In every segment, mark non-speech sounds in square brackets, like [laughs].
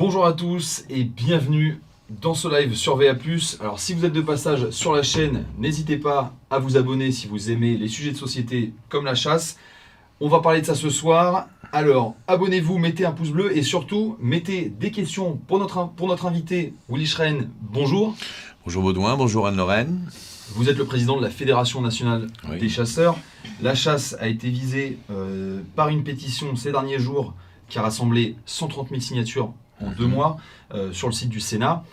Bonjour à tous et bienvenue dans ce live sur VA+. Alors si vous êtes de passage sur la chaîne, n'hésitez pas à vous abonner si vous aimez les sujets de société comme la chasse. On va parler de ça ce soir. Alors, abonnez-vous, mettez un pouce bleu et surtout, mettez des questions pour notre, pour notre invité, Willy Schren. Bonjour. Bonjour Baudouin, bonjour Anne-Lorraine. Vous êtes le président de la Fédération nationale Oui. des chasseurs. La chasse a été visée euh, par une pétition ces derniers jours qui a rassemblé 130 000 signatures en deux mois euh, sur le site du Sénat.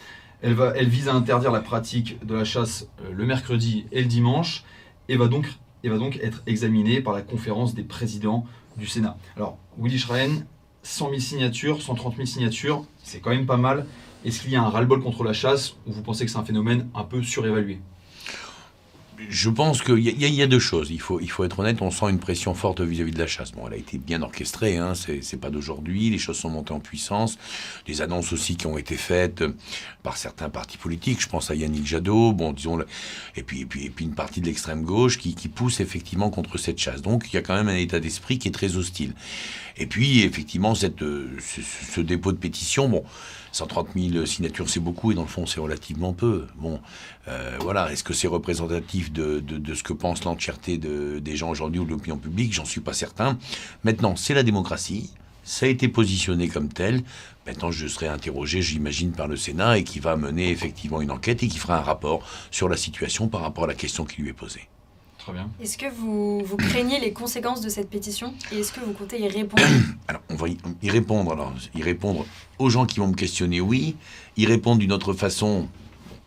Elle, va, elle vise à interdire la pratique de la chasse euh, le mercredi et le dimanche et va, donc, et va donc être examinée par la conférence des présidents du Sénat. Alors, Willy Schrein, 100 000 signatures, 130 000 signatures, c'est quand même pas mal. Est-ce qu'il y a un ras-le-bol contre la chasse ou vous pensez que c'est un phénomène un peu surévalué? Je pense qu'il y, a- deux choses. Il faut, il faut être honnête, on sent une pression forte vis-à-vis de la chasse. Bon, elle a été bien orchestrée, hein, c'est pas d'aujourd'hui. Les choses sont montées en puissance. Des annonces aussi qui ont été faites euh, par certains partis politiques. Je pense à Yannick Jadot, bon, disons, et puis, et puis, et puis une partie de l'extrême gauche qui, qui pousse effectivement contre cette chasse. Donc, il y a quand même un état d'esprit qui est très hostile. Et puis, effectivement, cette, euh, ce dépôt de pétition, bon, 130 000 signatures, c'est beaucoup, et dans le fond, c'est relativement peu. Bon, euh, voilà, est-ce que c'est représentatif de, de- de ce que pense l'entièreté de- des gens aujourd'hui ou de l'opinion publique J'en suis pas certain. Maintenant, c'est la démocratie. Ça a été positionné comme tel. Maintenant, je serai interrogé, j'imagine, par le Sénat et qui va mener effectivement une enquête et qui fera un rapport sur la situation par rapport à la question qui lui est posée. Très bien. Est-ce que vous, vous craignez les conséquences de cette pétition et est-ce que vous comptez y répondre [coughs] Alors, on va y, y répondre. Alors, y répondre aux gens qui vont me questionner, oui. Y répondre d'une autre façon.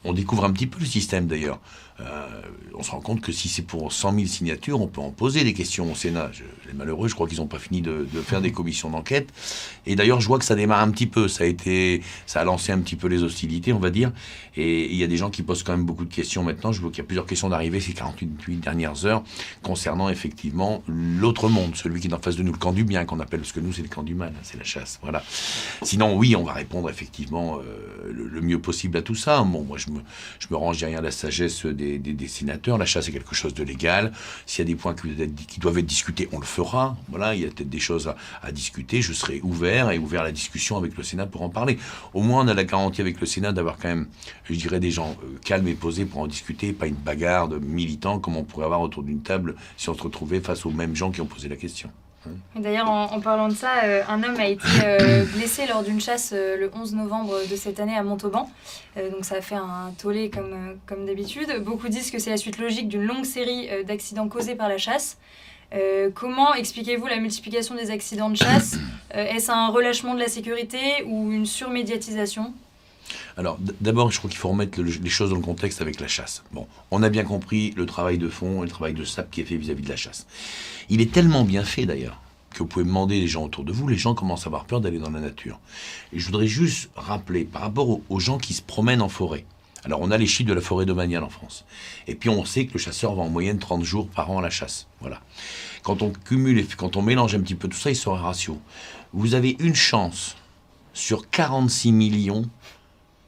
On découvre un petit peu le système d'ailleurs. Euh, on se rend compte que si c'est pour 100 000 signatures, on peut en poser des questions au Sénat. Je, les malheureux, je crois qu'ils n'ont pas fini de, faire des commissions d'enquête. Et d'ailleurs, je vois que ça démarre un petit peu. Ça a été, ça a lancé un petit peu les hostilités, on va dire. Et il y a des gens qui posent quand même beaucoup de questions maintenant. Je vois qu'il y a plusieurs questions d'arrivée ces 48 dernières heures concernant effectivement l'autre monde, celui qui est en face de nous, le camp du bien qu'on appelle, parce que nous c'est le camp du mal, hein, c'est la chasse. Voilà. Sinon, oui, on va répondre effectivement euh, le, mieux possible à tout ça. Bon, moi je me range derrière la sagesse des, des, des sénateurs. La chasse est quelque chose de légal. S'il y a des points qui, doivent être- discutés, on le fera. Voilà, il y a peut-être des choses à, à discuter. Je serai ouvert et ouvert à la discussion avec le Sénat pour en parler. Au moins, on a la garantie avec le Sénat d'avoir quand même, je dirais, des gens euh, calmes et posés pour en discuter, pas une bagarre de militants comme on pourrait avoir autour d'une table si on se retrouvait face aux mêmes gens qui ont posé la question. D'ailleurs, en, en parlant de ça, euh, un homme a été euh, [coughs] blessé lors d'une chasse euh, le 11 novembre de cette année à Montauban. Donc ça a fait un tollé comme, comme d'habitude. Beaucoup disent que c'est la suite logique d'une longue série d'accidents causés par la chasse. Comment expliquez-vous la multiplication des accidents de chasse? Est-ce un relâchement de la sécurité ou une surmédiatisation? Alors, d'abord, je crois qu'il faut remettre le- les choses dans le contexte avec la chasse. Bon, on a bien compris le travail de fond et le travail de sape qui est fait vis-à-vis de la chasse. Il est tellement bien fait d'ailleurs que vous pouvez demander les gens autour de vous, les gens commencent à avoir peur d'aller dans la nature. Et je voudrais juste rappeler, par rapport aux, gens qui se promènent en forêt, alors on a les chiffres de la forêt domaniale en France. Et puis on sait que le chasseur va en moyenne 30 jours par an à la chasse. Voilà. Quand on cumule et quand on mélange un petit peu tout ça, il un ratio. Vous avez une chance sur 46 millions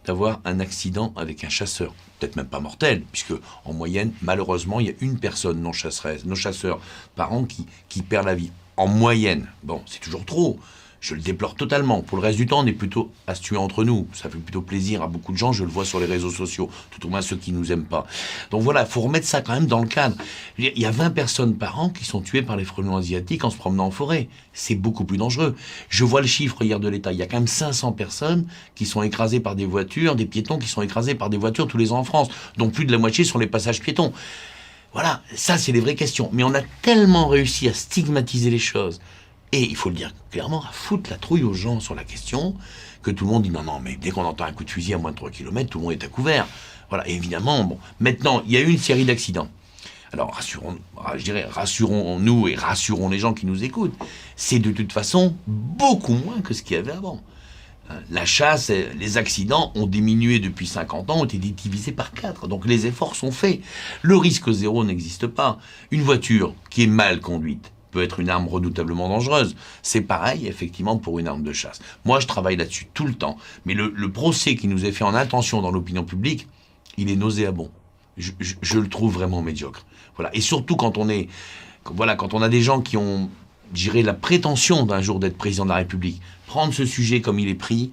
d'avoir un accident avec un chasseur. Peut-être même pas mortel, puisque en moyenne, malheureusement, il y a une personne non chasseresse, non chasseur par an qui, qui perd la vie. En moyenne. Bon, c'est toujours trop. Je le déplore totalement. Pour le reste du temps, on est plutôt à se tuer entre nous. Ça fait plutôt plaisir à beaucoup de gens. Je le vois sur les réseaux sociaux, tout au moins ceux qui nous aiment pas. Donc voilà, faut remettre ça quand même dans le cadre. Il y a 20 personnes par an qui sont tuées par les frelons asiatiques en se promenant en forêt. C'est beaucoup plus dangereux. Je vois le chiffre hier de l'État. Il y a quand même 500 personnes qui sont écrasées par des voitures, des piétons qui sont écrasés par des voitures tous les ans en France, dont plus de la moitié sur les passages piétons. Voilà, ça c'est les vraies questions. Mais on a tellement réussi à stigmatiser les choses, et il faut le dire clairement, à foutre la trouille aux gens sur la question, que tout le monde dit non, non, mais dès qu'on entend un coup de fusil à moins de 3 km, tout le monde est à couvert. Voilà, évidemment, bon, maintenant, il y a eu une série d'accidents. Alors, rassurons, je dirais, rassurons-nous et rassurons les gens qui nous écoutent. C'est de toute façon beaucoup moins que ce qu'il y avait avant. Hein, La chasse, euh, les accidents ont diminué depuis 50 ans, ont été divisés par 4. Donc les efforts sont faits. Le risque zéro n'existe pas. Une voiture qui est mal conduite peut être une arme redoutablement dangereuse. C'est pareil, effectivement, pour une arme de chasse. Moi, je travaille là-dessus tout le temps. Mais le, procès qui nous est fait en intention dans l'opinion publique, il est nauséabond. Je, le trouve vraiment médiocre. Voilà. Et surtout quand on est, voilà, quand on a des gens qui ont, j'irais, la prétention d'un jour d'être président de la République, prendre ce sujet comme il est pris,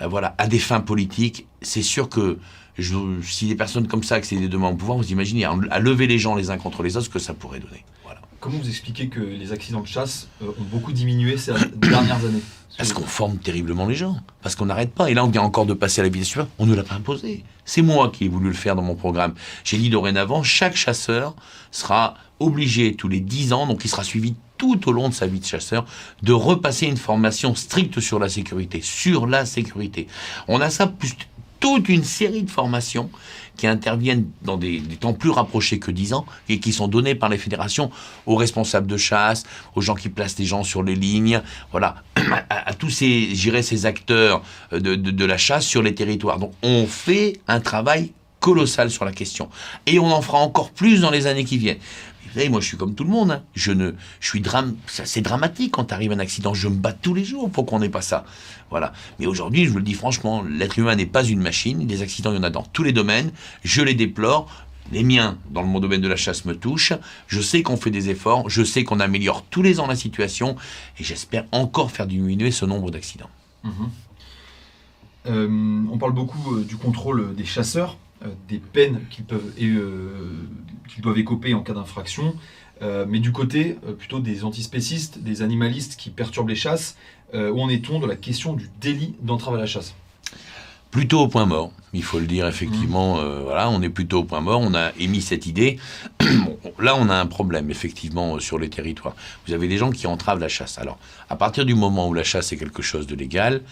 euh, voilà, à des fins politiques, c'est sûr que si des personnes comme ça accédaient demain au pouvoir, vous imaginez, à, à lever les gens les uns contre les autres, ce que ça pourrait donner. Voilà. Comment vous expliquez que les accidents de chasse euh, ont beaucoup diminué ces [coughs] dernières années? Parce qu'on forme terriblement les gens. Parce qu'on n'arrête pas. Et là, on vient encore de passer à la vitesse supérieure. On ne l'a pas imposé. C'est moi qui ai voulu le faire dans mon programme. J'ai dit dorénavant, chaque chasseur sera obligé tous les 10 ans, donc il sera suivi tout au long de sa vie de chasseur, de repasser une formation stricte sur la sécurité. Sur la sécurité. On a ça plus toute une série de formations qui interviennent dans des, temps plus rapprochés que 10 ans et qui sont données par les fédérations aux responsables de chasse, aux gens qui placent les gens sur les lignes, voilà, [clears throat] à, tous ces, acteurs de, de la chasse sur les territoires. Donc on fait un travail colossal sur la question. Et on en fera encore plus dans les années qui viennent savez, moi, je suis comme tout le monde. Hein. Je ne, je suis drame. C'est dramatique quand arrive un accident. Je me bats tous les jours pour qu'on n'ait pas ça. Voilà. Mais aujourd'hui, je vous le dis franchement, l'être humain n'est pas une machine. Des accidents, il y en a dans tous les domaines. Je les déplore. Les miens, dans mon domaine de la chasse, me touchent. Je sais qu'on fait des efforts. Je sais qu'on améliore tous les ans la situation. Et j'espère encore faire diminuer ce nombre d'accidents. Mhm. Euh, on parle beaucoup euh, du contrôle des chasseurs. Euh, des peines qu'ils peuvent, euh, qu'ils doivent écoper en cas d'infraction, euh, mais du côté plutôt des antispécistes, des animalistes qui perturbent les chasses, où en est-on de la question du délit d'entrave à la chasse? Plutôt au point mort, il faut le dire effectivement. Mmh. voilà, on est plutôt au point mort. On a émis cette idée. [clears throat] là, on a un problème effectivement sur les territoires. Vous avez des gens qui entravent la chasse. Alors, à partir du moment où la chasse est quelque chose de légal,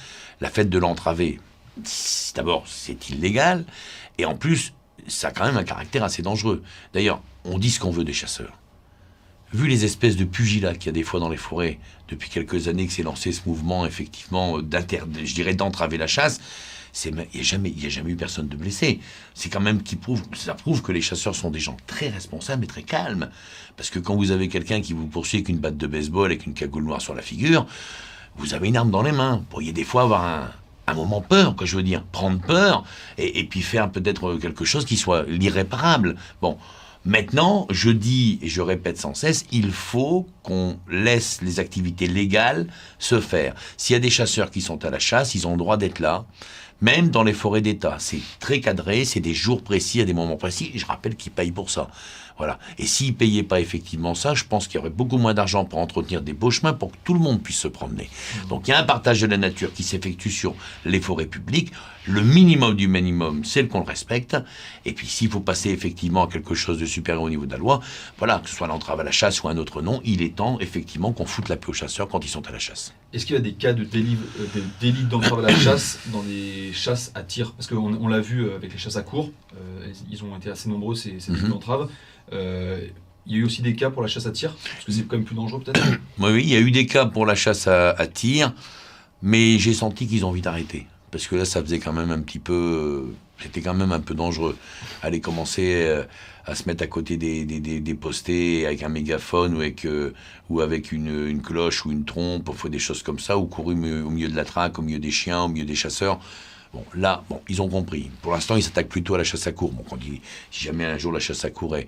la fête de l'entraver, d'abord, c'est illégal. Et en plus, ça a quand même un caractère assez dangereux. D'ailleurs, on dit ce qu'on veut des chasseurs. Vu les espèces de pugilats qu'il y a des fois dans les forêts, depuis quelques années que s'est lancé ce mouvement, effectivement, je dirais d'entraver la chasse, il n'y a, jamais, a jamais eu personne de blessé. C'est quand même qui prouve, ça prouve que les chasseurs sont des gens très responsables et très calmes. Parce que quand vous avez quelqu'un qui vous poursuit avec une batte de baseball, avec une cagoule noire sur la figure, vous avez une arme dans les mains. Vous pourriez des fois avoir un, un moment peur, que je veux dire, prendre peur, et, puis faire peut-être quelque chose qui soit l'irréparable. Bon, maintenant, je dis et je répète sans cesse, il faut qu'on laisse les activités légales se faire. S'il y a des chasseurs qui sont à la chasse, ils ont le droit d'être là même dans les forêts d'État. C'est très cadré, c'est des jours précis, à des moments précis, et je rappelle qu'ils payent pour ça. Voilà. Et s'ils ne payaient pas effectivement ça, je pense qu'il y aurait beaucoup moins d'argent pour entretenir des beaux chemins pour que tout le monde puisse se promener. Mmh. Donc il y a un partage de la nature qui s'effectue sur les forêts publiques. Le minimum du minimum, c'est qu'on le respecte. Et puis s'il faut passer effectivement à quelque chose de supérieur au niveau de la loi, voilà, que ce soit l'entrave à la chasse ou un autre nom, il est temps effectivement qu'on foute la paix aux chasseurs quand ils sont à la chasse. Est-ce qu'il y a des cas de délit, euh, délit d'entrave à la chasse dans les chasses à tir? Parce qu'on on, l'a vu euh, avec les chasses à cours, euh, ils ont été assez nombreux ces, ces délits mmh. d'entrave. Euh, il y a eu aussi des cas pour la chasse à tir Parce que c'est quand même plus dangereux peut-être [coughs] Oui, il y a eu des cas pour la chasse à, tir, mais j'ai senti qu'ils ont envie d'arrêter. Parce que là, ça faisait quand même un petit peu... Euh, c'était quand même un peu dangereux. Aller commencer euh, à se mettre à côté des, postés avec un mégaphone ou avec, ou avec une, cloche ou une trompe, faut des choses comme ça, ou courir au milieu de la traque, au milieu des chiens, au milieu des chasseurs. Bon, là, bon, ils ont compris. Pour l'instant, ils s'attaquent plutôt à la chasse à cour. Bon, quand si jamais un jour la chasse à cour est,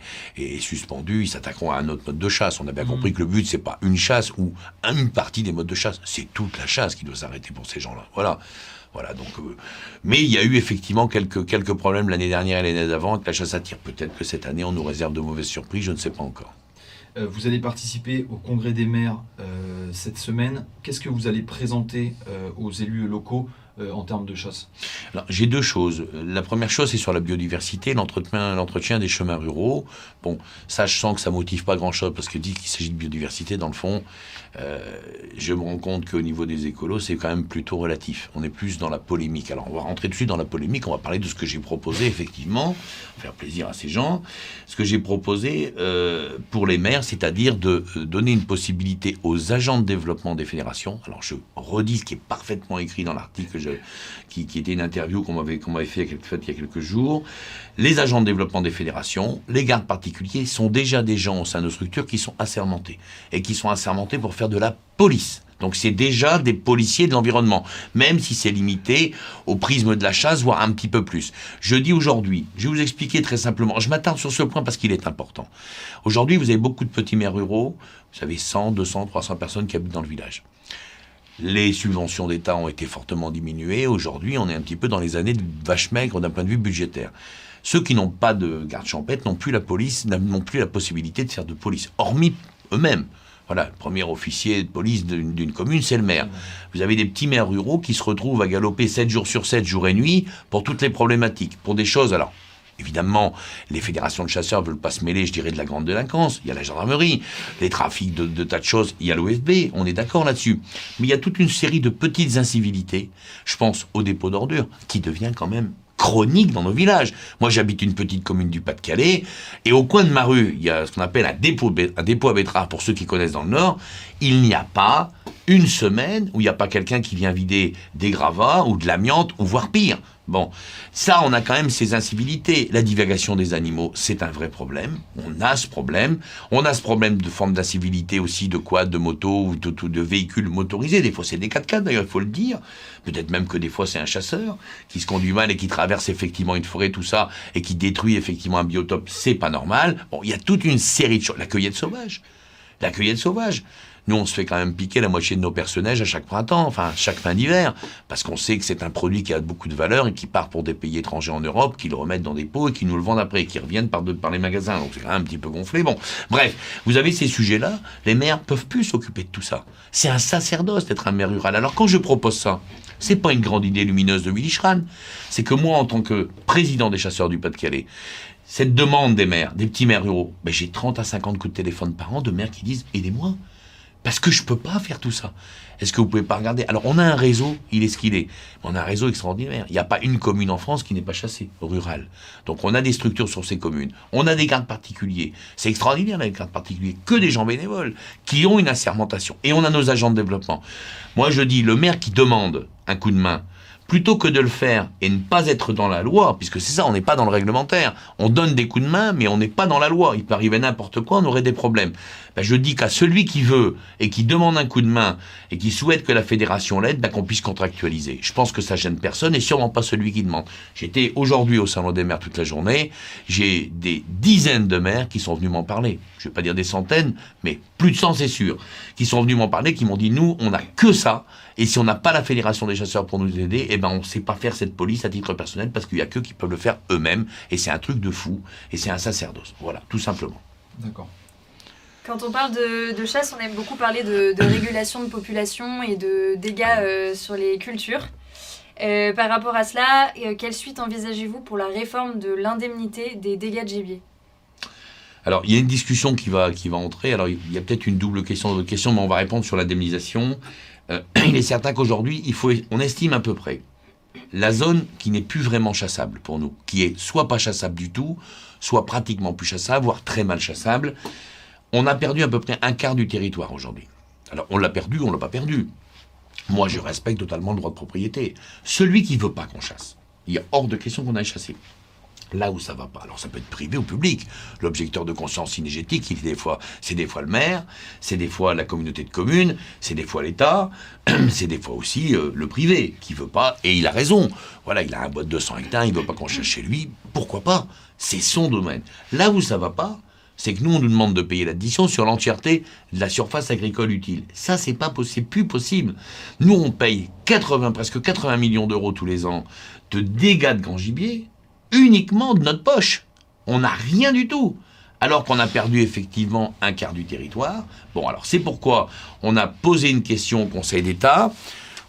suspendue, ils s'attaqueront à un autre mode de chasse. On a bien mmh. compris que le but, c'est pas une chasse ou une partie des modes de chasse. C'est toute la chasse qui doit s'arrêter pour ces gens-là. Voilà. Voilà, donc, euh, mais il y a eu effectivement quelques, quelques problèmes l'année dernière et l'année d'avant avec la chasse à tir. Peut-être que cette année, on nous réserve de mauvaises surprises, je ne sais pas encore. Euh, vous allez participer au congrès des maires euh, cette semaine. Qu'est-ce que vous allez présenter aux élus locaux en termes de chasse J'ai deux choses. La première chose, c'est sur la biodiversité, l'entretien des chemins ruraux. Bon, ça, je sens que ça motive pas grand-chose parce que dit qu'il s'agit de biodiversité, dans le fond, euh, je me rends compte qu'au niveau des écolos, c'est quand même plutôt relatif. On est plus dans la polémique. Alors, on va rentrer dessus dans la polémique. On va parler de ce que j'ai proposé, effectivement, faire plaisir à ces gens. Ce que j'ai proposé euh, pour les maires, c'est-à-dire de donner une possibilité aux agents de développement des fédérations. Alors, je redis ce qui est parfaitement écrit dans l'article qui, était une interview qu'on m'avait, qu'on m'avait fait il y a quelques jours. Les agents de développement des fédérations, les gardes particuliers sont déjà des gens au sein de structures qui sont assermentés. Et qui sont assermentés pour faire de la police. Donc c'est déjà des policiers de l'environnement, même si c'est limité au prisme de la chasse, voire un petit peu plus. Je dis aujourd'hui, je vais vous expliquer très simplement, je m'attarde sur ce point parce qu'il est important. Aujourd'hui, vous avez beaucoup de petits maires ruraux, vous avez 100, 200, 300 personnes qui habitent dans le village Les subventions d'État ont été fortement diminuées. Aujourd'hui, on est un petit peu dans les années de vache maigre d'un point de vue budgétaire. Ceux qui n'ont pas de garde champêtre n'ont plus la police, n'ont plus la possibilité de faire de police, hormis eux-mêmes. Voilà, le premier officier de police d'une commune, c'est le maire. Vous avez des petits maires ruraux qui se retrouvent à galoper 7 jours sur 7, jour et nuit, pour toutes les problématiques, pour des choses. Alors, Évidemment, les fédérations de chasseurs ne veulent pas se mêler, je dirais, de la grande délinquance. Il y a la gendarmerie, les trafics de, tas de choses. Il y a l'OFB, on est d'accord là-dessus. Mais il y a toute une série de petites incivilités. Je pense au dépôt d'ordures, qui devient quand même chronique dans nos villages. Moi, j'habite une petite commune du Pas-de-Calais, et au coin de ma rue, il y a ce qu'on appelle un dépôt, à betteraves pour ceux qui connaissent dans le Nord. Il n'y a pas une semaine où il n'y a pas quelqu'un qui vient vider des gravats ou de l'amiante, ou voire pire. Bon, ça, on a quand même ces incivilités. La divagation des animaux, c'est un vrai problème. On a ce problème. On a ce problème de forme d'incivilité aussi, de quoi De motos ou de, de, véhicules motorisés. Des fois, c'est des 4x4, d'ailleurs, il faut le dire. Peut-être même que des fois, c'est un chasseur qui se conduit mal et qui traverse effectivement une forêt, tout ça, et qui détruit effectivement un biotope. C'est pas normal. Bon, il y a toute une série de choses. La cueillette sauvage. La cueillette sauvage. Nous, on se fait quand même piquer la moitié de nos personnages à chaque printemps, enfin chaque fin d'hiver, parce qu'on sait que c'est un produit qui a beaucoup de valeur et qui part pour des pays étrangers en Europe, qui le remettent dans des pots et qui nous le vendent après, qui reviennent par, par les magasins. Donc c'est quand même un petit peu gonflé. Bon, bref, vous avez ces sujets-là, les maires peuvent plus s'occuper de tout ça. C'est un sacerdoce d'être un maire rural. Alors quand je propose ça, c'est pas une grande idée lumineuse de Willy Schran. C'est que moi, en tant que président des chasseurs du Pas-de-Calais, cette demande des maires, des petits maires ruraux, ben j'ai 30 à 50 coups de téléphone par an de maires qui disent aidez-moi. Parce que je ne peux pas faire tout ça. Est-ce que vous pouvez pas regarder? Alors, on a un réseau, il est ce qu'il est. On a un réseau extraordinaire. Il n'y a pas une commune en France qui n'est pas chassée, rurale. Donc, on a des structures sur ces communes. On a des gardes particuliers. C'est extraordinaire, les gardes particuliers. Que des gens bénévoles qui ont une assermentation. Et on a nos agents de développement. Moi, je dis, le maire qui demande un coup de main, plutôt que de le faire et ne pas être dans la loi, puisque c'est ça, on n'est pas dans le réglementaire, on donne des coups de main, mais on n'est pas dans la loi, il peut arriver n'importe quoi, on aurait des problèmes. Ben, je dis qu'à celui qui veut et qui demande un coup de main et qui souhaite que la fédération l'aide, ben, qu'on puisse contractualiser. Je pense que ça gêne personne et sûrement pas celui qui demande. J'étais aujourd'hui au Salon des maires toute la journée, j'ai des dizaines de maires qui sont venus m'en parler. Je ne vais pas dire des centaines, mais plus de 100 c'est sûr, qui sont venus m'en parler, qui m'ont dit, nous, on n'a que ça, et si on n'a pas la fédération des chasseurs pour nous aider, eh ben on ne sait pas faire cette police à titre personnel parce qu'il n'y a que qui peuvent le faire eux-mêmes. Et c'est un truc de fou. Et c'est un sacerdoce. Voilà, tout simplement. D'accord. Quand on parle de, chasse, on aime beaucoup parler de, régulation de population et de dégâts euh, sur les cultures. Euh, par rapport à cela, euh, quelle suite envisagez-vous pour la réforme de l'indemnité des dégâts de gibier? Alors, il y a une discussion qui va, qui va entrer. Alors, il y a peut-être une double question, question, mais on va répondre sur l'indemnisation. Euh, [clears throat] il est certain qu'aujourd'hui, on estime à peu près la zone qui n'est plus vraiment chassable pour nous, qui est soit pas chassable du tout, soit pratiquement plus chassable, voire très mal chassable. On a perdu à peu près un quart du territoire aujourd'hui. Alors on l'a perdu, on l'a pas perdu. Moi, je respecte totalement le droit de propriété. Celui qui veut pas qu'on chasse, il a hors de question qu'on aille chasser là où ça va pas. Alors ça peut être privé ou public. L'objecteur de conscience synergétique, il des fois, c'est des fois le maire, c'est des fois la communauté de communes, c'est des fois l'État, [clears throat] c'est des fois aussi euh, le privé qui veut pas, et il a raison. Voilà, il a un bois de 200 hectares, il veut pas qu'on cherche chez lui, pourquoi pas? C'est son domaine. Là où ça va pas, c'est que nous, on nous demande de payer l'addition sur l'entièreté de la surface agricole utile. Ça, c'est pas possible, plus possible. Nous, on paye 80, presque 80 millions d'euros tous les ans de dégâts de grand gibier uniquement de notre poche. On n'a rien du tout. Alors qu'on a perdu effectivement un quart du territoire. Bon, alors c'est pourquoi on a posé une question au Conseil d'État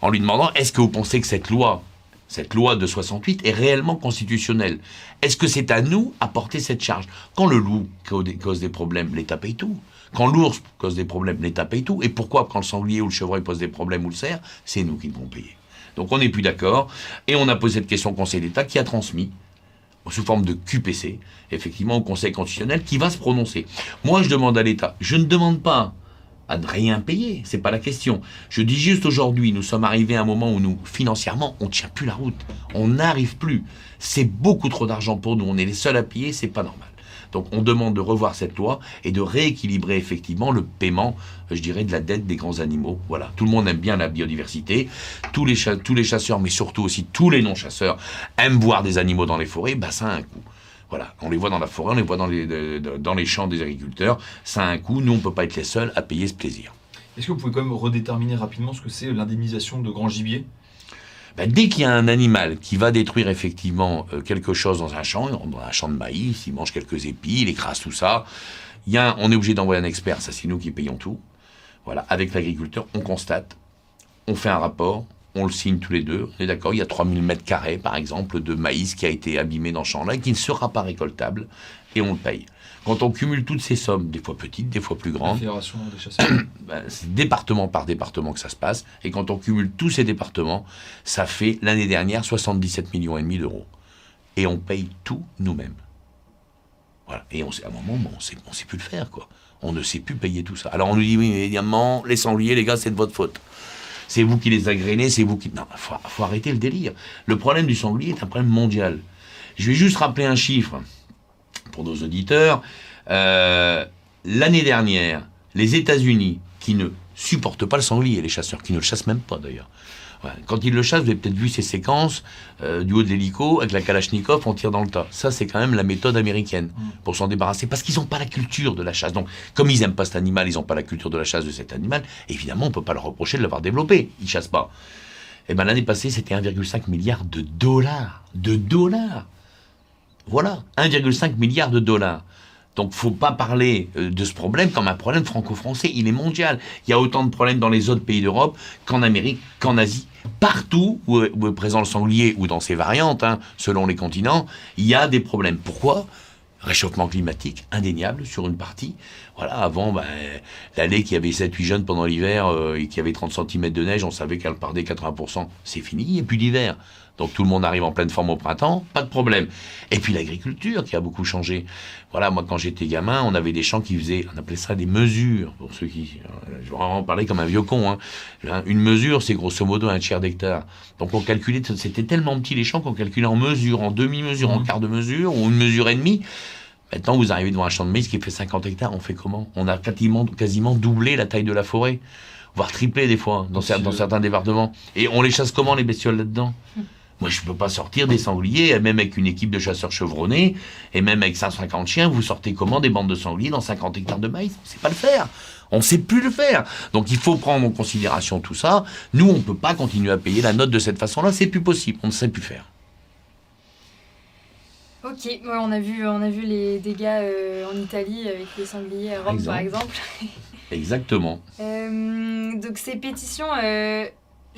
en lui demandant est-ce que vous pensez que cette loi, cette loi de 68 est réellement constitutionnelle? Est-ce que c'est à nous à porter cette charge? Quand le loup cause des problèmes, l'État paye tout. Quand l'ours cause des problèmes, l'État paye tout. Et pourquoi quand le sanglier ou le chevreuil pose des problèmes ou le cerf, c'est nous qui devons payer Donc on n'est plus d'accord. Et on a posé cette question au Conseil d'État qui a transmis sous forme de QPC, effectivement au Conseil constitutionnel, qui va se prononcer. Moi, je demande à l'État, je ne demande pas à ne rien payer, c'est pas la question. Je dis juste aujourd'hui, nous sommes arrivés à un moment où nous, financièrement, on tient plus la route, on n'arrive plus. C'est beaucoup trop d'argent pour nous, on est les seuls à payer, c'est pas normal. Donc on demande de revoir cette loi et de rééquilibrer effectivement le paiement, je dirais, de la dette des grands animaux. Voilà, tout le monde aime bien la biodiversité, tous les, tous les chasseurs, mais surtout aussi tous les non-chasseurs aiment voir des animaux dans les forêts, bah ça a un coût. Voilà, on les voit dans la forêt, on les voit dans les, dans les champs des agriculteurs, ça a un coût, nous on ne peut pas être les seuls à payer ce plaisir. Est-ce que vous pouvez quand même redéterminer rapidement ce que c'est l'indemnisation de grand gibier? Ben, dès qu'il y a un animal qui va détruire effectivement euh, quelque chose dans un champ, dans un champ de maïs, il mange quelques épis, il écrase tout ça, y a on est obligé d'envoyer un expert, ça c'est nous qui payons tout. Voilà, avec l'agriculteur, on constate, on fait un rapport, on le signe tous les deux, on est d'accord, il y a 3000 mètres carrés par exemple de maïs qui a été abîmé dans ce champ-là et qui ne sera pas récoltable, et on le paye. Quand on cumule toutes ces sommes, des fois petites, des fois plus grandes, [coughs] ben, c'est département par département que ça se passe. Et quand on cumule tous ces départements, ça fait l'année dernière 77 millions et demi d'euros. Et on paye tout nous-mêmes. Voilà. Et on sait, à un moment, on sait, on sait plus le faire, quoi. On ne sait plus payer tout ça. Alors on nous dit, oui, mais évidemment, les sangliers, les gars, c'est de votre faute. C'est vous qui les agrénez, c'est vous qui... Non, faut, faut arrêter le délire. Le problème du sanglier est un problème mondial. Je vais juste rappeler un chiffre pour nos auditeurs. Euh, L'année dernière, les États-Unis, qui ne supportent pas le sanglier, les chasseurs, qui ne le chassent même pas d'ailleurs. Ouais, Quand ils le chassent, vous avez peut-être vu ces séquences euh, du haut de l'hélico, avec la Kalachnikov, on tire dans le tas. Ça, c'est quand même la méthode américaine pour s'en débarrasser, parce qu'ils n'ont pas la culture de la chasse. Donc, comme ils n'aiment pas cet animal, ils n'ont pas la culture de la chasse de cet animal, évidemment, on ne peut pas leur reprocher de l'avoir développé. Ils chassent pas. Et ben l'année passée, c'était 1,5 milliard de dollars. De dollars Voilà, 1,5 milliard de dollars. Donc, faut pas parler euh, de ce problème comme un problème franco-français. Il est mondial. Il y a autant de problèmes dans les autres pays d'Europe qu'en Amérique, qu'en Asie. Partout où est, présent le sanglier ou dans ses variantes, hein, selon les continents, il y a des problèmes. Pourquoi? Réchauffement climatique, indéniable sur une partie. Voilà, avant, ben, l'allée qui avait 7-8 jeunes pendant l'hiver euh, et qui avait 30 cm de neige, on savait qu'elle perdait 80%. C'est fini, il a plus d'hiver. Donc tout le monde arrive en pleine forme au printemps, pas de problème. Et puis l'agriculture qui a beaucoup changé. Voilà, moi quand j'étais gamin, on avait des champs qui faisaient, on appelait ça des mesures, pour ceux qui... euh, Je vais vraiment parler comme un vieux con. Hein. Hein, Une mesure, c'est grosso modo un tiers d'hectare. Donc on calculait, c'était tellement petit les champs qu'on calculait en mesure, en demi-mesure, en Mhm. quart de mesure, ou une mesure et demie. Maintenant, vous arrivez devant un champ de maïs qui fait 50 hectares, on fait comment? On a quasiment, quasiment doublé la taille de la forêt, voire triplé des fois, dans, cer- dans certains départements. Et on les chasse comment, les bestioles là-dedans? Moi, je ne peux pas sortir des sangliers, et même avec une équipe de chasseurs chevronnés, et même avec 150 chiens, vous sortez comment des bandes de sangliers dans 50 hectares de maïs? On ne sait pas le faire. On ne sait plus le faire. Donc il faut prendre en considération tout ça. Nous, on ne peut pas continuer à payer la note de cette façon-là. C'est plus possible. On ne sait plus faire. Ok, ouais, on, a vu, on a vu les dégâts euh, en Italie avec les sangliers à Rome par exemple. [laughs] Exactement. Euh, donc ces pétitions euh,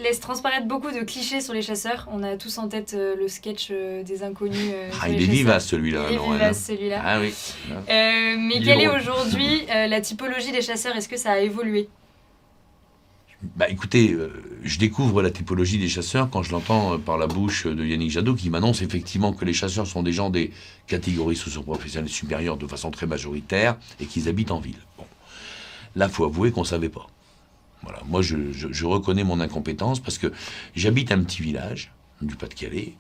laissent transparaître beaucoup de clichés sur les chasseurs. On a tous en tête euh, le sketch euh, des inconnus. euh, Ah, il est vivace celui-là. Il est vivace celui-là. Ah oui. Mais Il quelle est aujourd'hui la typologie des chasseurs? Est-ce que ça a évolué? Bah écoutez, je découvre la typologie des chasseurs quand je l'entends par la bouche de Yannick Jadot qui m'annonce effectivement que les chasseurs sont des gens des catégories socio-professionnelles supérieures de façon très majoritaire et qu'ils habitent en ville. Bon. Là, faut avouer qu'on ne savait pas. Voilà. Moi, je, je- reconnais mon incompétence parce que j'habite un petit village du Pas-de-Calais.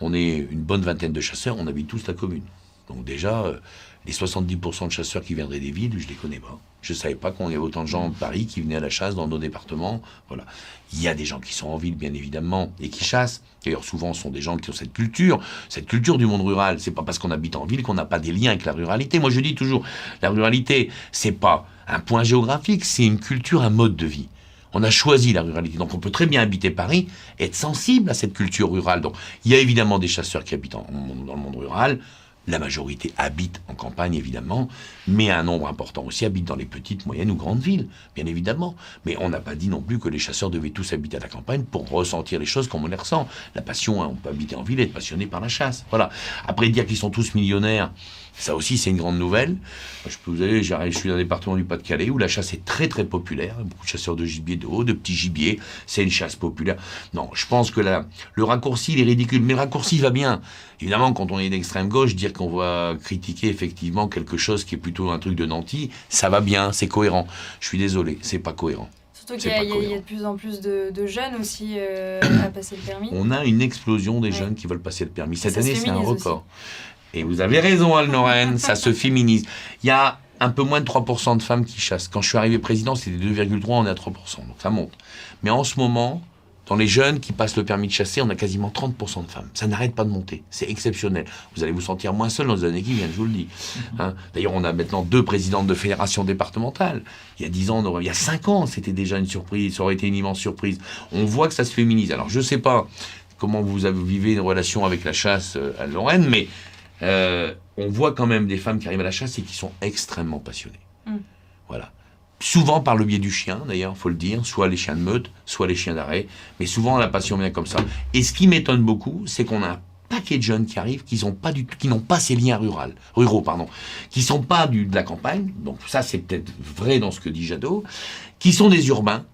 On est une bonne vingtaine de chasseurs, on habite tous la commune. Donc déjà, euh, les 70% de chasseurs qui viendraient des villes, je les connais pas. Je savais pas qu'on avait autant de gens de Paris qui venaient à la chasse dans nos départements. Voilà. Il y a des gens qui sont en ville, bien évidemment, et qui chassent. D'ailleurs, souvent, ce sont des gens qui ont cette culture, cette culture du monde rural. C'est pas parce qu'on habite en ville qu'on n'a pas des liens avec la ruralité. Moi, je dis toujours, la ruralité, c'est pas un point géographique, c'est une culture, un mode de vie. On a choisi la ruralité. Donc on peut très bien habiter Paris, être sensible à cette culture rurale. Donc il y a évidemment des chasseurs qui habitent en- en- dans le monde rural. La majorité habite en campagne, évidemment, mais un nombre important aussi habite dans les petites, moyennes ou grandes villes, bien évidemment. Mais on n'a pas dit non plus que les chasseurs devaient tous habiter à la campagne pour ressentir les choses comme on les ressent. La passion, hein, on peut habiter en ville et être passionné par la chasse. Voilà. Après dire qu'ils sont tous millionnaires, ça aussi c'est une grande nouvelle. Je peux vous aller, je suis dans le département du Pas-de-Calais où la chasse est très très populaire. Beaucoup de chasseurs de gibier de haut, de petits gibiers. C'est une chasse populaire. Non, je pense que la, le raccourci, il est ridicule. Mais le raccourci va bien. Évidemment, quand on est d'extrême gauche, dire qu'on va critiquer effectivement quelque chose qui est plutôt un truc de nanti, ça va bien, c'est cohérent. Je suis désolé, c'est pas cohérent. Surtout qu'il y, a- y de plus en plus de, de jeunes aussi euh, [coughs] à passer le permis. On a une explosion des Ouais. jeunes qui veulent passer le permis. Cette Ça année, c'est un record. Et vous avez raison, Anne-Lorraine, ça se féminise. Il y a un peu moins de 3% de femmes qui chassent. Quand je suis arrivé président, c'était 2,3, on est à 3%, donc ça monte. Mais en ce moment, Dans les jeunes qui passent le permis de chasser, on a quasiment 30% de femmes. Ça n'arrête pas de monter. C'est exceptionnel. Vous allez vous sentir moins seul dans les années qui viennent, je vous le dis. Hein. D'ailleurs, on a maintenant deux présidentes de fédérations départementales. Il y a 10 ans, on il y a 5 ans, c'était déjà une surprise. Ça aurait été une immense surprise. On voit que ça se féminise. Alors, je ne sais pas comment vous vivez une relation avec la chasse euh, à Lorraine, mais euh, on voit quand même des femmes qui arrivent à la chasse et qui sont extrêmement passionnées. Mm. Voilà. Souvent par le biais du chien, d'ailleurs, faut le dire, soit les chiens de meute, soit les chiens d'arrêt, mais souvent la passion vient comme ça. Et ce qui m'étonne beaucoup, c'est qu'on a un paquet de jeunes qui arrivent, qui n'ont pas du tout, qui n'ont pas ces liens ruraux, ruraux, pardon, qui sont pas du, de la campagne. Donc ça, c'est peut-être vrai dans ce que dit Jadot, qui sont des urbains,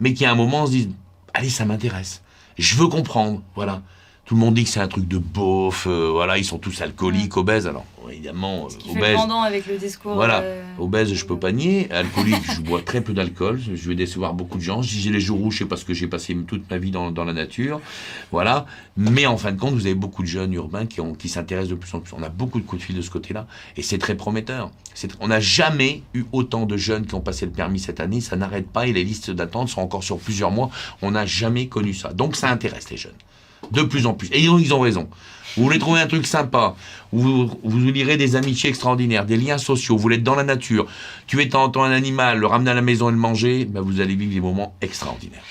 mais qui à un moment se disent, allez, ça m'intéresse, je veux comprendre, voilà. Tout le monde dit que c'est un truc de beauf, euh, voilà, ils sont tous alcooliques, obèses. Alors, évidemment, Ce qui euh, fait avec le discours. Voilà. euh, Obèse, je peux pas nier. Alcoolique, je bois très peu d'alcool. Je vais décevoir beaucoup de gens. Si j'ai les jours rouges, c'est parce que j'ai passé toute ma vie dans, dans la nature. Voilà. Mais en fin de compte, vous avez beaucoup de jeunes urbains qui, ont, qui s'intéressent de plus en plus. On a beaucoup de coups de fil de ce côté-là. Et c'est très prometteur. On n'a jamais eu autant de jeunes qui ont passé le permis cette année. Ça n'arrête pas et les listes d'attente sont encore sur plusieurs mois. On n'a jamais connu ça. Donc ça intéresse les jeunes. De plus en plus. Et ils ont, raison. Vous voulez trouver un truc sympa, vous, vous des amitiés extraordinaires, des liens sociaux, vous voulez être dans la nature, tuer de temps en temps un animal, le ramener à la maison et le manger, ben vous allez vivre des moments extraordinaires.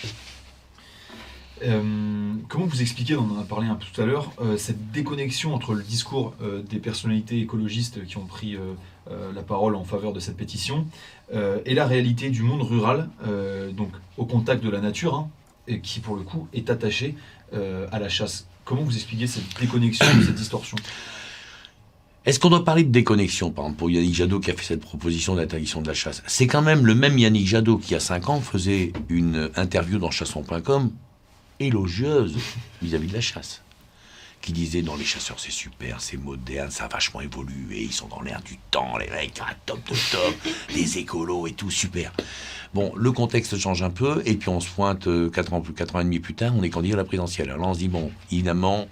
Euh, comment vous expliquez, on en a parlé un peu tout à l'heure, euh, cette déconnexion entre le discours euh, des personnalités écologistes qui ont pris la parole en faveur de cette pétition et la réalité du monde rural, donc au contact de la nature, hein, qui pour le coup est attaché euh, à la chasse Comment vous expliquez cette déconnexion, cette distorsion Est-ce qu'on doit parler de déconnexion, par exemple, pour Yannick Jadot qui a fait cette proposition d'interdiction de la chasse? C'est quand même le même Yannick Jadot qui, il y a 5 ans, faisait une interview dans chasson.com élogieuse vis-à-vis de la chasse. Qui disait dans les chasseurs c'est super, c'est moderne, ça a vachement évolué, ils sont dans l'air du temps, les mecs, ah, top de top, [laughs] les écolos et tout, super. Bon, le contexte change un peu, et puis on se pointe 4 ans plus, 4 ans et demi plus tard, on est candidat à la présidentielle. Alors on se dit, bon, évidemment,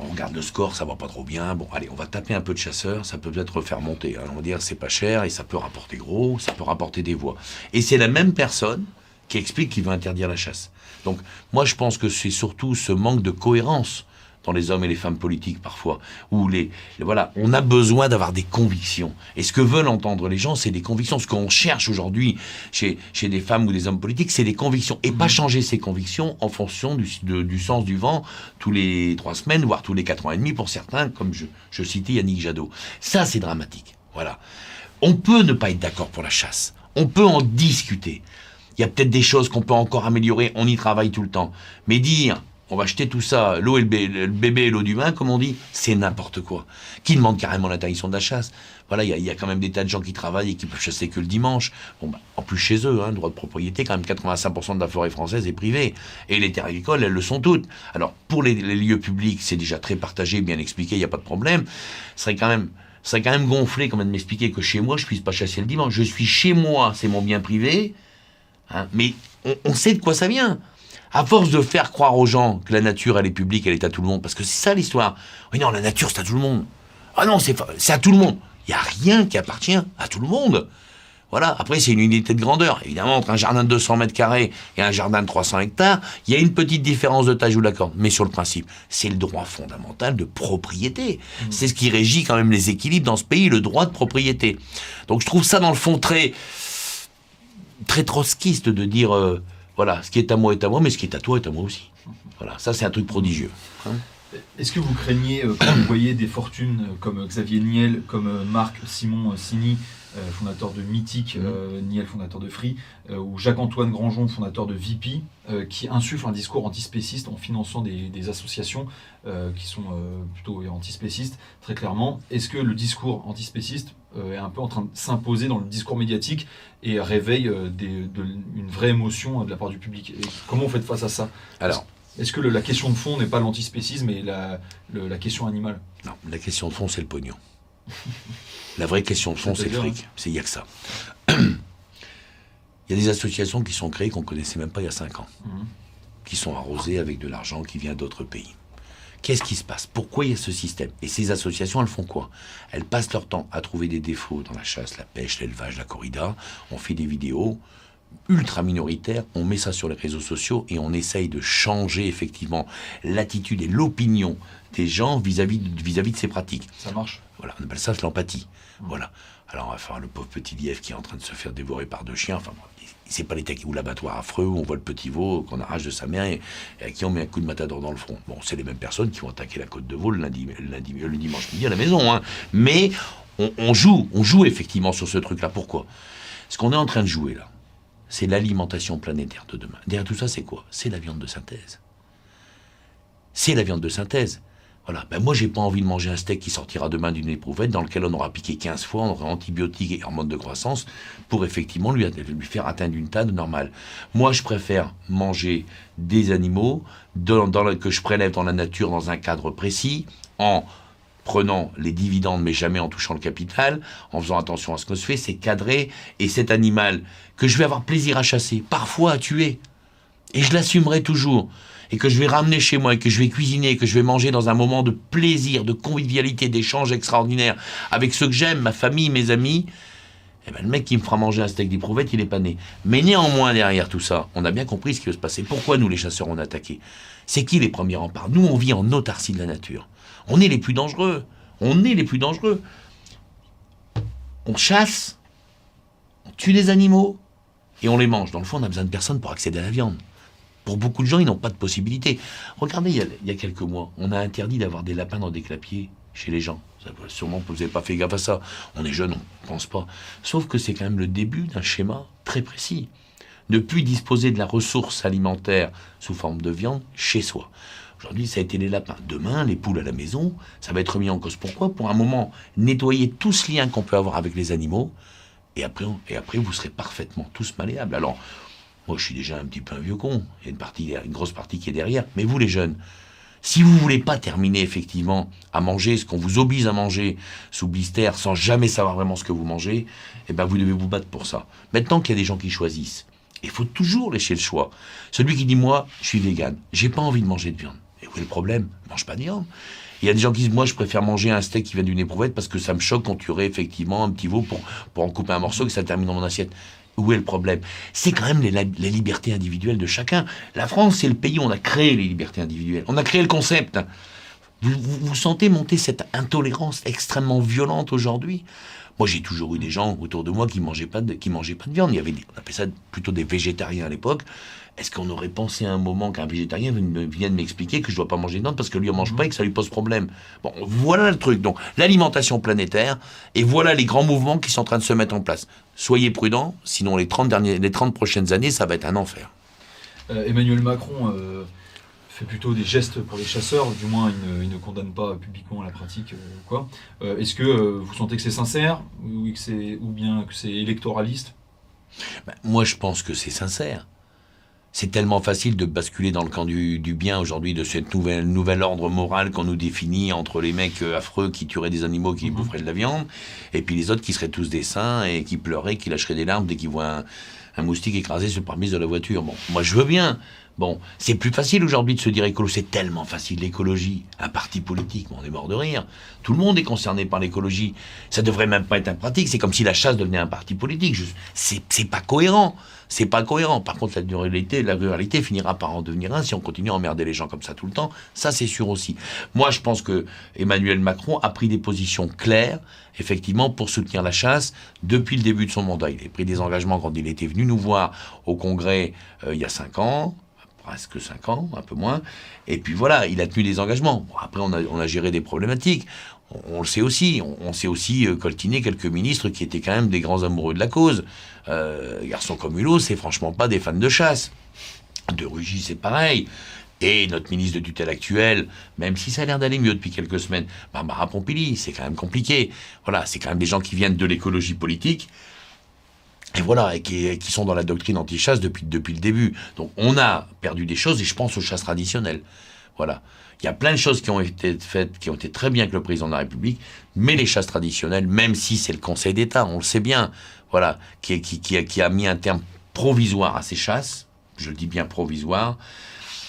on regarde le score, ça va pas trop bien. Bon, allez, on va taper un peu de chasseurs, ça peut peut-être faire monter. hein. On va dire c'est pas cher et ça peut rapporter gros, ça peut rapporter des voix. Et c'est la même personne qui explique qu'il veut interdire la chasse. Donc, moi, je pense que c'est surtout ce manque de cohérence dans les hommes et les femmes politiques parfois, où les, voilà, on a besoin d'avoir des convictions. Et ce que veulent entendre les gens, c'est des convictions. Ce qu'on cherche aujourd'hui chez, chez des femmes ou des hommes politiques, c'est des convictions. Et pas changer ces convictions en fonction du, de- du sens du vent tous les trois semaines, voire tous les quatre ans et demi pour certains, comme je, je citais Yannick Jadot. Ça, c'est dramatique. Voilà. On peut ne pas être d'accord pour la chasse. On peut en discuter. Il y a peut-être des choses qu'on peut encore améliorer. On y travaille tout le temps. Mais dire, on va jeter tout ça, l'eau et le, bé- le bébé et l'eau du vin, comme on dit, c'est n'importe quoi. Qui demande carrément l'interdiction de la chasse? Voilà, il y, a- quand même des tas de gens qui travaillent et qui peuvent chasser que le dimanche. Bah, en plus chez eux, hein, droit de propriété, quand même 85% de la forêt française est privée. Et les terres agricoles, elles le sont toutes. Alors, pour les, lieux publics, c'est déjà très partagé, bien expliqué, il n'y a pas de problème. Ce serait quand même... ce serait quand même gonflé quand même de m'expliquer que chez moi, je puisse pas chasser le dimanche. Je suis chez moi, c'est mon bien privé. Hein, mais on sait de quoi ça vient. À force de faire croire aux gens que la nature, elle est publique, elle est à tout le monde, parce que c'est ça l'histoire. Oui, non, la nature, c'est à tout le monde. Ah non, c'est c'est à tout le monde. Il n'y a rien qui appartient à tout le monde. Voilà. Après, c'est une unité de grandeur. Évidemment, entre un jardin de 200 mètres carrés et un jardin de 300 hectares, il y a une petite différence de taille ou d'accord. Mais sur le principe, c'est le droit fondamental de propriété. C'est ce qui régit quand même les équilibres dans ce pays, le droit de propriété. Donc, je trouve ça, dans le fond, très, très trotskiste de dire, euh, voilà, ce qui est à moi est à moi, mais ce qui est à toi est à moi aussi. Voilà. Ça, c'est un truc prodigieux. hein. Est-ce que vous craignez, euh, quand vous voyez des fortunes euh, comme Xavier Niel, comme euh, Marc Simon euh, Sini, euh, fondateur de Mythique, euh, Niel, fondateur de Free, euh, ou Jacques-Antoine Granjon, fondateur de VP, euh, qui insuffle un discours antispéciste en finançant des, des associations euh, qui sont euh, plutôt antispécistes, très clairement. Est-ce que le discours antispéciste euh, est un peu en train de s'imposer dans le discours médiatique et réveille euh, des- de- une vraie émotion euh, de la part du public Et Comment vous faites face à ça? Alors, Est-ce que le- la question de fond n'est pas l'antispécisme, mais la, le- la question animale? Non, la question de fond, c'est le pognon. La vraie question de fond, c'est le fric. C'est il n'y a que ça. Il y a des associations qui sont créées qu'on ne connaissait même pas il y a 5 ans, Mhm. qui sont arrosées avec de l'argent qui vient d'autres pays. Qu'est-ce qui se passe? Pourquoi il y a ce système? Et ces associations, elles font quoi? Elles passent leur temps à trouver des défauts dans la chasse, la pêche, l'élevage, la corrida. On fait des vidéos. ultra minoritaire, on met ça sur les réseaux sociaux et on essaye de changer effectivement l'attitude et l'opinion des gens vis-à-vis de, ces pratiques. Ça marche. Voilà, on appelle ça l'empathie. Voilà. Alors on va faire le pauvre petit lièvre qui est en train de se faire dévorer par deux chiens. Enfin, c'est pas les ou l'abattoir affreux où on voit le petit veau qu'on arrache de sa mère et, à qui on met un coup de matador dans le front. Bon, c'est les mêmes personnes qui vont attaquer la côte de veau le, lundi, lundi, le dimanche midi à la maison. Hein. Mais on, on, joue, on joue effectivement sur ce truc-là. Pourquoi? Ce qu'on est en train de jouer là, c'est l'alimentation planétaire de demain. Derrière tout ça, c'est quoi? C'est la viande de synthèse. C'est la viande de synthèse. Voilà. Ben moi, j'ai pas envie de manger un steak qui sortira demain d'une éprouvette dans lequel on aura piqué 15 fois, on aura antibiotiques et hormones de croissance pour effectivement lui, faire atteindre une taille normale. Moi, je préfère manger des animaux que je prélève dans la nature dans un cadre précis, en prenant les dividendes mais jamais en touchant le capital, en faisant attention à ce que se fait, c'est cadré, et cet animal que je vais avoir plaisir à chasser, parfois à tuer, et je l'assumerai toujours et que je vais ramener chez moi et que je vais cuisiner et que je vais manger dans un moment de plaisir, de convivialité, d'échange extraordinaire avec ceux que j'aime, ma famille, mes amis, eh ben, le mec qui me fera manger un steak d'éprouvette, il est pas né. Mais néanmoins, derrière tout ça, on a bien compris ce qui va se passer. Pourquoi nous, les chasseurs, on a attaqué? C'est qui les premiers remparts? Nous, on vit en autarcie de la nature. On est les plus dangereux. On est les plus dangereux. On chasse, on tue des animaux et on les mange. Dans le fond, on a besoin de personne pour accéder à la viande. Pour beaucoup de gens, ils n'ont pas de possibilité. Regardez, il y, a, quelques mois, on a interdit d'avoir des lapins dans des clapiers chez les gens. Ça, sûrement, vous n'avez pas fait gaffe à ça. On est jeune, on ne pense pas. Sauf que c'est quand même le début d'un schéma très précis. Ne plus disposer de la ressource alimentaire sous forme de viande chez soi. Aujourd'hui, ça a été les lapins. Demain, les poules à la maison, ça va être remis en cause. Pourquoi? Pour un moment, nettoyer tout ce lien qu'on peut avoir avec les animaux. Et après, et après, vous serez parfaitement tous malléables. Alors, moi, je suis déjà un petit peu un vieux con. Il y a une, partie, une grosse partie qui est derrière. Mais vous, les jeunes, si vous voulez pas terminer effectivement à manger ce qu'on vous oblige à manger sous blister sans jamais savoir vraiment ce que vous mangez, eh ben vous devez vous battre pour ça. Maintenant qu'il y a des gens qui choisissent, il faut toujours laisser le choix. Celui qui dit moi, je suis vegan, j'ai pas envie de manger de viande. Et où est le problème? Mange pas de viande. Il y a des gens qui disent moi je préfère manger un steak qui vient d'une éprouvette parce que ça me choque qu'on tuerait effectivement un petit veau pour, pour en couper un morceau et que ça termine dans mon assiette. Où est le problème? C'est quand même les, libertés individuelles de chacun. La France, c'est le pays où on a créé les libertés individuelles. On a créé le concept. Vous, sentez monter cette intolérance extrêmement violente aujourd'hui? Moi, j'ai toujours eu des gens autour de moi qui mangeaient pas de, qui mangeaient pas de viande. Il y avait, on appelait ça plutôt des végétariens à l'époque. Est-ce qu'on aurait pensé à un moment qu'un végétarien vienne m'expliquer que je dois pas manger de viande parce que lui en mange pas et que ça lui pose problème? Bon, voilà le truc. Donc, l'alimentation planétaire et voilà les grands mouvements qui sont en train de se mettre en place. Soyez prudents, sinon les 30, derniers, les 30 prochaines années, ça va être un enfer. Euh, Emmanuel Macron euh, fait plutôt des gestes pour les chasseurs, du moins il ne, condamne pas publiquement la pratique. Euh, quoi. Est-ce que vous sentez que c'est sincère ou, que ou bien que c'est électoraliste? Ben, Moi, je pense que c'est sincère. C'est tellement facile de basculer dans le camp du, bien aujourd'hui, de cette nouvelle, nouvel ordre moral qu'on nous définit entre les mecs euh, affreux qui tueraient des animaux, qui mhm. boufferaient de la viande, et puis les autres qui seraient tous des saints et qui pleuraient, qui lâcheraient des larmes dès qu'ils voient un, moustique écrasé sur le pare de la voiture. Bon, moi je veux bien. Bon, c'est plus facile aujourd'hui de se dire écolo, c'est tellement facile l'écologie. Un parti politique, on est mort de rire. Tout le monde est concerné par l'écologie. Ça devrait même pas être un pratique. C'est comme si la chasse devenait un parti politique. C'est pas cohérent. C'est pas cohérent. Par contre, la ruralité, la ruralité finira par en devenir un si on continue à emmerder les gens comme ça tout le temps. Ça, c'est sûr aussi. Moi, je pense que Emmanuel Macron a pris des positions claires, effectivement, pour soutenir la chasse depuis le début de son mandat. Il a pris des engagements quand il était venu nous voir au Congrès euh, il y a cinq ans presque 5 ans, un peu moins. Et puis voilà, il a tenu des engagements. après, on a, géré des problématiques. On, le sait aussi. On, sait aussi euh, coltiner quelques ministres qui étaient quand même des grands amoureux de la cause. Euh, Garçon comme Hulot, c'est franchement pas des fans de chasse. De Rugy, c'est pareil. Et notre ministre de tutelle actuel, même si ça a l'air d'aller mieux depuis quelques semaines, Barbara Pompili, c'est quand même compliqué. Voilà, c'est quand même des gens qui viennent de l'écologie politique et voilà, et qui, sont dans la doctrine anti-chasse depuis, depuis le début. Donc on a perdu des choses, et je pense aux chasses traditionnelles. Voilà. Il y a plein de choses qui ont été faites, qui ont été très bien avec le président de la République, mais les chasses traditionnelles, même si c'est le Conseil d'État, on le sait bien, voilà, qui, qui, qui, a, mis un terme provisoire à ces chasses, je le dis bien provisoire,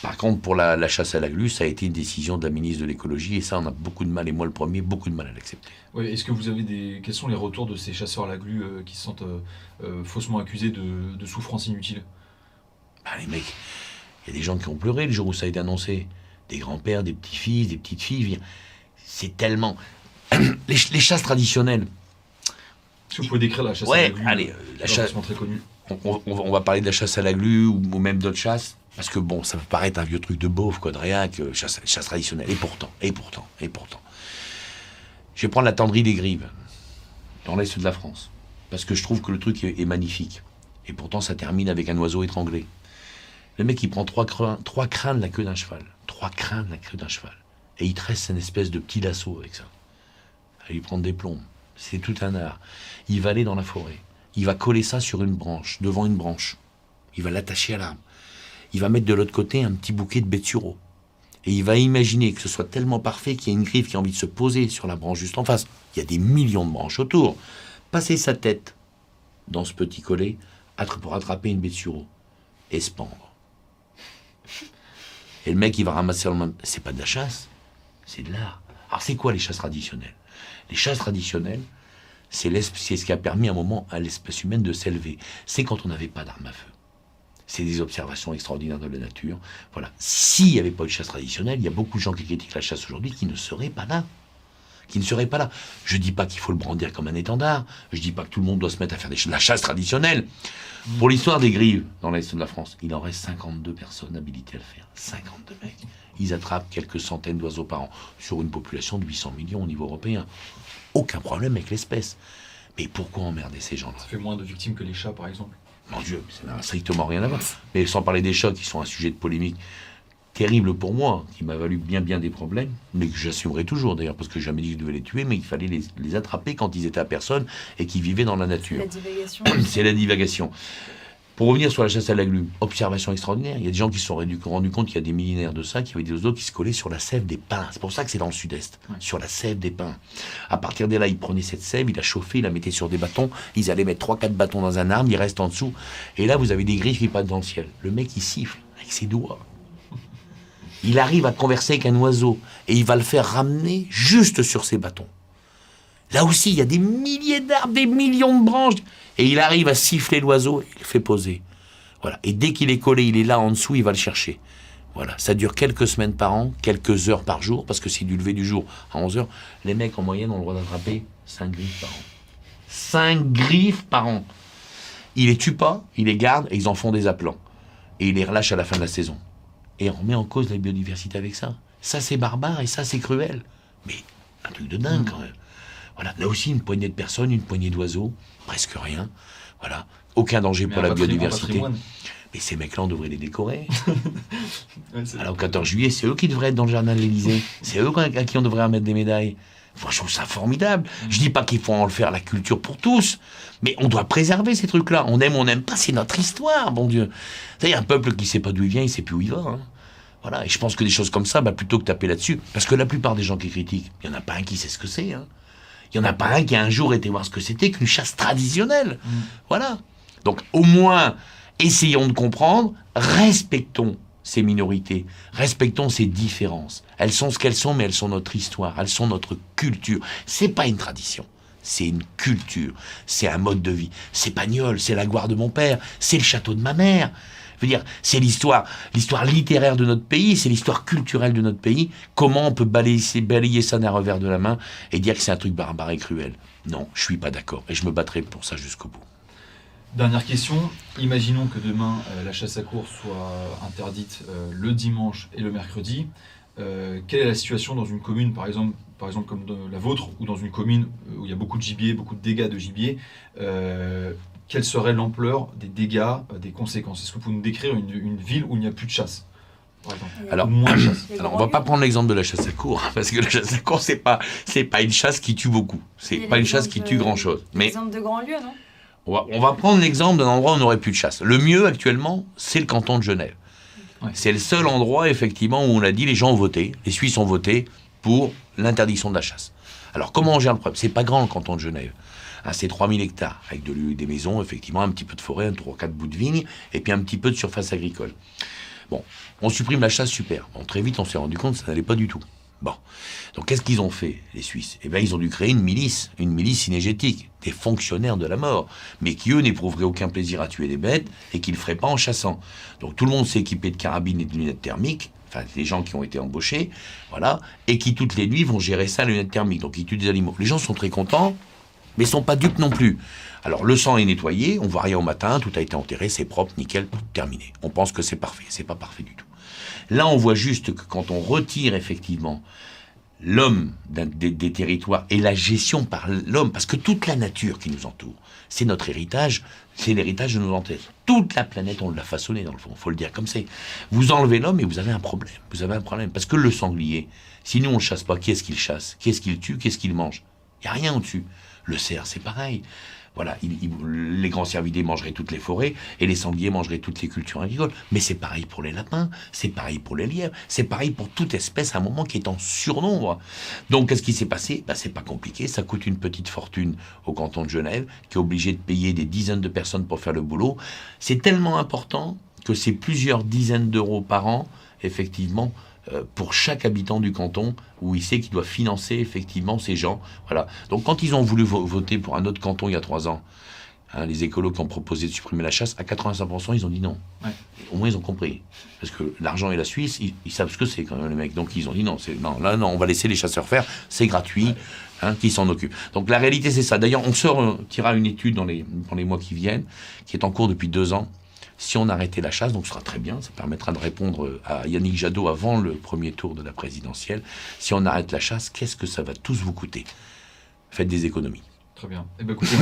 Par contre, pour la, chasse à la glu, ça a été une décision de la ministre de l'écologie et ça, on a beaucoup de mal, et moi le premier, beaucoup de mal à l'accepter. Est-ce que vous avez des. Quels sont les retours de ces chasseurs à la glu euh, qui se sentent euh, euh, faussement accusés de, de souffrance inutile bah, Les mecs, il y a des gens qui ont pleuré le jour où ça a été annoncé. Des grands-pères, des petits-fils, des petites filles. C'est tellement. [clears throat] les, chasses traditionnelles. Que vous pouvez décrire la chasse à la glu allez, la chasse. très connue. On, va parler de la chasse à la glu ou, même d'autres chasses. Parce que bon, ça peut paraître un vieux truc de beauf, quoi, de rien, que chasse, chasse traditionnelle. Et pourtant, et pourtant, et pourtant. Je vais prendre la tendrie des grives, dans l'est de la France. Parce que je trouve que le truc est, magnifique. Et pourtant, ça termine avec un oiseau étranglé. Le mec, il prend trois crins, trois crins de la queue d'un cheval. Trois crins de la queue d'un cheval. Et il tresse une espèce de petit lasso avec ça. Il lui prendre des plombs. C'est tout un art. Il va aller dans la forêt. Il va coller ça sur une branche, devant une branche. Il va l'attacher à l'arbre il va mettre de l'autre côté un petit bouquet de betsureau. Et il va imaginer que ce soit tellement parfait qu'il y a une griffe qui a envie de se poser sur la branche juste en face. Il y a des millions de branches autour. Passer sa tête dans ce petit collet pour attraper une betsureau et se pendre. Et le mec, il va ramasser le même. C'est pas de la chasse, c'est de l'art. Alors, c'est quoi les chasses traditionnelles? Les chasses traditionnelles, c'est ce qui a permis à un moment à l'espèce humaine de s'élever. C'est quand on n'avait pas d'armes à feu c'est des observations extraordinaires de la nature. Voilà. S'il n'y avait pas de chasse traditionnelle, il y a beaucoup de gens qui critiquent la chasse aujourd'hui qui ne seraient pas là. Qui ne seraient pas là. Je ne dis pas qu'il faut le brandir comme un étendard. Je ne dis pas que tout le monde doit se mettre à faire de la chasse traditionnelle. Pour l'histoire des grives dans l'Est de la France, il en reste 52 personnes habilitées à le faire. 52 mecs. Ils attrapent quelques centaines d'oiseaux par an sur une population de 800 millions au niveau européen. Aucun problème avec l'espèce. Mais pourquoi emmerder ces gens-là? Ça fait moins de victimes que les chats, par exemple. Mon Dieu, ça n'a strictement rien à voir. Mais sans parler des chats qui sont un sujet de polémique terrible pour moi, qui m'a valu bien bien des problèmes, mais que j'assumerai toujours d'ailleurs, parce que jamais dit que je devais les tuer, mais il fallait les, attraper quand ils étaient à personne et qui vivaient dans la nature. [clears throat] C'est la divagation. Pour revenir sur la chasse à la glu, observation extraordinaire. Il y a des gens qui se sont rendus compte qu'il y a des millénaires de ça, qu'il y avait des oiseaux qui se collaient sur la sève des pins. C'est pour ça que c'est dans le sud-est, sur la sève des pins. À partir de là, ils prenaient cette sève, ils la chauffaient, ils la mettaient sur des bâtons. Ils allaient mettre 3-4 bâtons dans un arbre, ils restent en dessous. Et là, vous avez des griffes qui passent dans le ciel. Le mec, il siffle avec ses doigts. Il arrive à converser avec un oiseau et il va le faire ramener juste sur ses bâtons. Là aussi, il y a des milliers d'arbres, des millions de branches. Et il arrive à siffler l'oiseau, il le fait poser. Voilà. Et dès qu'il est collé, il est là en dessous, il va le chercher. Voilà. Ça dure quelques semaines par an, quelques heures par jour, parce que c'est du lever du jour à 11 heures. Les mecs, en moyenne, ont le droit d'attraper 5 griffes par an. 5 griffes par an. Ils les tuent pas, ils les gardent et ils en font des aplants. Et ils les relâchent à la fin de la saison. Et on remet en cause la biodiversité avec ça. Ça, c'est barbare et ça, c'est cruel. Mais un truc de dingue, quand même. Voilà, là aussi, une poignée de personnes, une poignée d'oiseaux, presque rien. Voilà, aucun danger pour la biodiversité. Mais ces mecs-là, on devrait les décorer. [laughs] Alors, au 14 juillet, c'est eux qui devraient être dans le jardin de l'Élysée. [laughs] C'est eux à qui on devrait remettre des médailles. Moi, je trouve ça formidable. Je dis pas qu'il faut en faire la culture pour tous, mais on doit préserver ces trucs-là. On aime, on n'aime pas, c'est notre histoire, bon Dieu. A un peuple qui sait pas d'où il vient, il sait plus où il va. Hein. Voilà. Et je pense que des choses comme ça, bah, plutôt que taper là-dessus, parce que la plupart des gens qui critiquent, il y en a pas un qui sait ce que c'est. Hein. Il n'y en a pas un qui a un jour été voir ce que c'était qu'une chasse traditionnelle. Mm. Voilà. Donc au moins, essayons de comprendre, respectons ces minorités, respectons ces différences. Elles sont ce qu'elles sont, mais elles sont notre histoire, elles sont notre culture. C'est pas une tradition, c'est une culture, c'est un mode de vie. C'est Pagnol, c'est la gloire de mon père, c'est le château de ma mère veux dire, c'est l'histoire, l'histoire littéraire de notre pays, c'est l'histoire culturelle de notre pays. Comment on peut balayer, balayer ça d'un revers de la main et dire que c'est un truc barbare et cruel? Non, je suis pas d'accord et je me battrai pour ça jusqu'au bout. Dernière question. Imaginons que demain euh, la chasse à course soit interdite euh, le dimanche et le mercredi. Euh, quelle est la situation dans une commune, par exemple, par exemple comme la vôtre, ou dans une commune où il y a beaucoup de gibier, beaucoup de dégâts de gibier quelle serait l'ampleur des dégâts, des conséquences? Est-ce que vous pouvez nous décrire une, ville où il n'y a plus de chasse alors, moins de chasse. [coughs] alors, on va pas prendre l'exemple de la chasse à cour, parce que la chasse à cour, c'est pas, c'est pas une chasse qui tue beaucoup. C'est pas une chasse qui tue grand chose. Mais l'exemple de grands lieux, non? On va, prendre l'exemple d'un endroit où on n'aurait plus de chasse. Le mieux actuellement, c'est le canton de Genève. C'est le seul endroit, effectivement, où on a dit les gens ont voté, les Suisses ont voté pour l'interdiction de la chasse. Alors, comment on gère le problème? C'est pas grand le canton de Genève à ces 3000 hectares, avec de, des maisons, effectivement, un petit peu de forêt, un 3-4 bouts de vignes, et puis un petit peu de surface agricole. Bon, on supprime la chasse, super. Bon, très vite, on s'est rendu compte que ça n'allait pas du tout. Bon. Donc qu'est-ce qu'ils ont fait, les Suisses? Eh bien, ils ont dû créer une milice, une milice synergétique, des fonctionnaires de la mort, mais qui, eux, n'éprouveraient aucun plaisir à tuer des bêtes et qui ne feraient pas en chassant. Donc tout le monde s'est équipé de carabines et de lunettes thermiques, enfin, les gens qui ont été embauchés, voilà, et qui, toutes les nuits, vont gérer ça, les lunettes thermiques. Donc ils tuent des animaux. Les gens sont très contents, mais ils sont pas dupes non plus. Alors le sang est nettoyé, on voit rien au matin, tout a été enterré, c'est propre, nickel, terminé. On pense que c'est parfait, c'est pas parfait du tout. Là, on voit juste que quand on retire effectivement l'homme des, territoires et la gestion par l'homme, parce que toute la nature qui nous entoure, c'est notre héritage, c'est l'héritage de nos ancêtres. Toute la planète, on l'a façonné dans le fond, faut le dire comme c'est. Vous enlevez l'homme et vous avez un problème. Vous avez un problème. Parce que le sanglier, si nous on ne chasse pas, qui est-ce qu'il chasse? Qui est-ce qu'il tue? Qu'est-ce qu'il mange? Il n'y a rien au-dessus. Le cerf, c'est pareil. Voilà, les grands cervidés mangeraient toutes les forêts et les sangliers mangeraient toutes les cultures agricoles. Mais c'est pareil pour les lapins, c'est pareil pour les lièvres, c'est pareil pour toute espèce à un moment qui est en surnombre. Donc, qu'est-ce qui s'est passé? Ben, C'est pas compliqué, ça coûte une petite fortune au canton de Genève, qui est obligé de payer des dizaines de personnes pour faire le boulot. C'est tellement important que c'est plusieurs dizaines d'euros par an, effectivement, pour chaque habitant du canton où il sait qu'il doit financer effectivement ces gens. Voilà. Donc quand ils ont voulu voter pour un autre canton il y a trois ans, hein, les écolos qui ont proposé de supprimer la chasse, à 85% ils ont dit non. Au moins ils ont compris. Parce que l'argent et la Suisse, ils, savent ce que c'est quand même les mecs. Donc ils ont dit non, non, là non, on va laisser les chasseurs faire, c'est gratuit. Hein, qui s'en occupent. Donc la réalité c'est ça. D'ailleurs, on sortira une étude dans les, dans les mois qui viennent, qui est en cours depuis deux ans, si on arrêtait la chasse, donc ce sera très bien, ça permettra de répondre à Yannick Jadot avant le premier tour de la présidentielle. Si on arrête la chasse, qu'est-ce que ça va tous vous coûter? Faites des économies. Très bien. Eh ben, écoutez,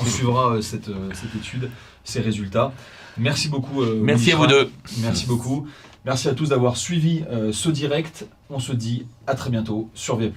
on, suivra euh, cette, euh, cette, étude, ces résultats. Merci beaucoup. Euh, Merci à vous deux. Merci beaucoup. Merci à tous d'avoir suivi ce direct. On se dit à très bientôt sur VA+.